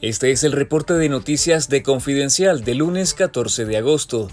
Este es el reporte de noticias de Confidencial de lunes 14 de agosto.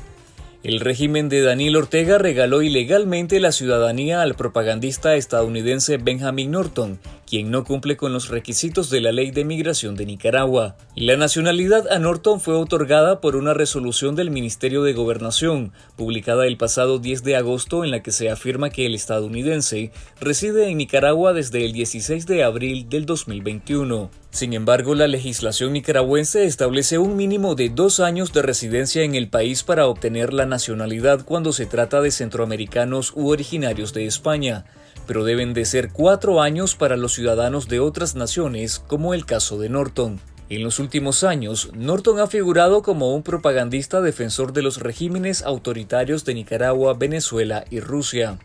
El régimen de Daniel Ortega regaló ilegalmente la ciudadanía al propagandista estadounidense Benjamin Norton, quien no cumple con los requisitos de la ley de migración de Nicaragua. La nacionalidad a Norton fue otorgada por una resolución del Ministerio de Gobernación, publicada el pasado 10 de agosto en la que se afirma que el estadounidense reside en Nicaragua desde el 16 de abril del 2021. Sin embargo, la legislación nicaragüense establece un mínimo de dos años de residencia en el país para obtener la nacionalidad cuando se trata de centroamericanos u originarios de España, pero deben de ser cuatro años para los ciudadanos de otras naciones, como el caso de Norton. En los últimos años, Norton ha figurado como un propagandista defensor de los regímenes autoritarios de Nicaragua, Venezuela y Rusia.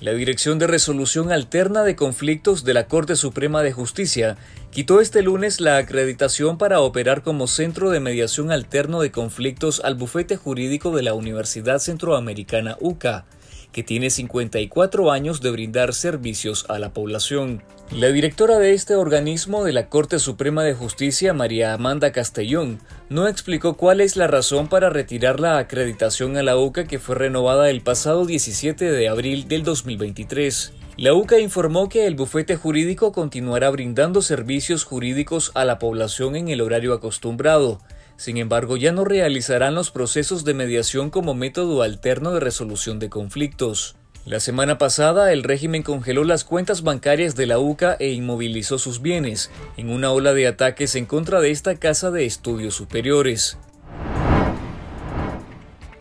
La Dirección de Resolución Alterna de Conflictos de la Corte Suprema de Justicia quitó este lunes la acreditación para operar como Centro de Mediación Alterno de Conflictos al bufete jurídico de la Universidad Centroamericana UCA, que tiene 54 años de brindar servicios a la población. La directora de este organismo de la Corte Suprema de Justicia, María Amanda Castellón, no explicó cuál es la razón para retirar la acreditación a la UCA que fue renovada el pasado 17 de abril del 2023. La UCA informó que el bufete jurídico continuará brindando servicios jurídicos a la población en el horario acostumbrado. Sin embargo, ya no realizarán los procesos de mediación como método alterno de resolución de conflictos. La semana pasada, el régimen congeló las cuentas bancarias de la UCA e inmovilizó sus bienes, en una ola de ataques en contra de esta casa de estudios superiores.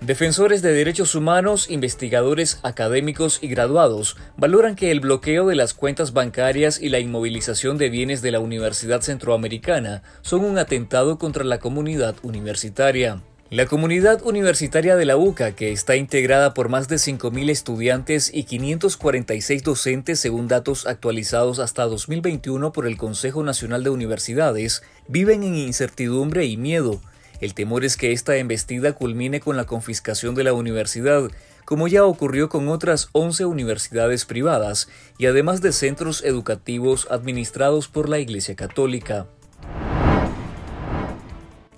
Defensores de derechos humanos, investigadores académicos y graduados valoran que el bloqueo de las cuentas bancarias y la inmovilización de bienes de la Universidad Centroamericana son un atentado contra la comunidad universitaria. La comunidad universitaria de la UCA, que está integrada por más de 5.000 estudiantes y 546 docentes según datos actualizados hasta 2021 por el Consejo Nacional de Universidades, viven en incertidumbre y miedo. El temor es que esta embestida culmine con la confiscación de la universidad, como ya ocurrió con otras 11 universidades privadas y además de centros educativos administrados por la Iglesia Católica.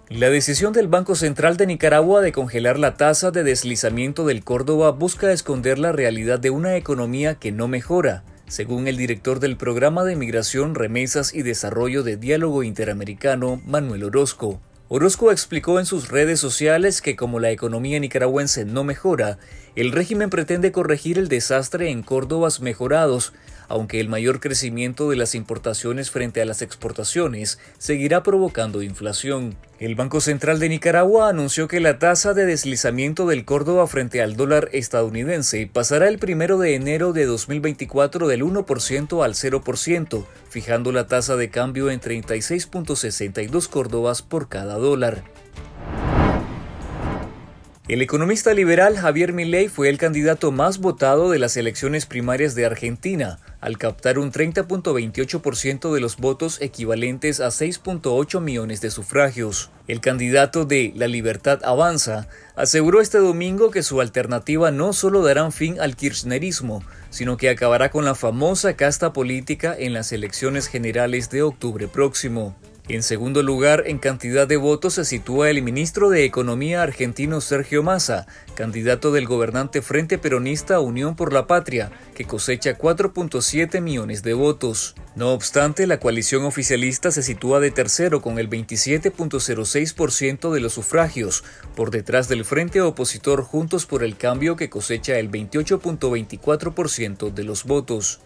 La decisión del Banco Central de Nicaragua de congelar la tasa de deslizamiento del Córdoba busca esconder la realidad de una economía que no mejora, según el director del Programa de Migración, Remesas y Desarrollo de Diálogo Interamericano, Manuel Orozco. Orozco explicó en sus redes sociales que como la economía nicaragüense no mejora, el régimen pretende corregir el desastre en Córdobas mejorados, aunque el mayor crecimiento de las importaciones frente a las exportaciones seguirá provocando inflación. El Banco Central de Nicaragua anunció que la tasa de deslizamiento del Córdoba frente al dólar estadounidense pasará el primero de enero de 2024 del 1% al 0%, fijando la tasa de cambio en 36.62 córdobas por cada dólar. El economista liberal Javier Milei fue el candidato más votado de las elecciones primarias de Argentina, al captar un 30.28% de los votos equivalentes a 6.8 millones de sufragios. El candidato de La Libertad Avanza aseguró este domingo que su alternativa no solo dará fin al kirchnerismo, sino que acabará con la famosa casta política en las elecciones generales de octubre próximo. En segundo lugar, en cantidad de votos se sitúa el ministro de Economía argentino Sergio Massa, candidato del gobernante Frente Peronista Unión por la Patria, que cosecha 4.7 millones de votos. No obstante, la coalición oficialista se sitúa de tercero con el 27.06% de los sufragios, por detrás del Frente Opositor Juntos por el Cambio que cosecha el 28.24% de los votos.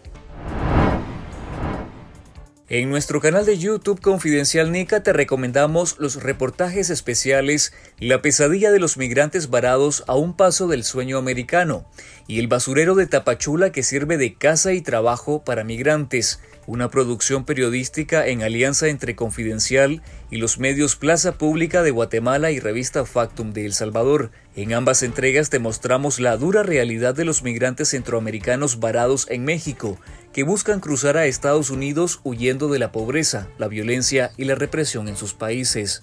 En nuestro canal de YouTube Confidencial Nica te recomendamos los reportajes especiales La pesadilla de los migrantes varados a un paso del sueño americano y El basurero de Tapachula que sirve de casa y trabajo para migrantes, una producción periodística en alianza entre Confidencial y los medios Plaza Pública de Guatemala y Revista Factum de El Salvador. En ambas entregas te mostramos la dura realidad de los migrantes centroamericanos varados en México que buscan cruzar a Estados Unidos huyendo de la pobreza, la violencia y la represión en sus países.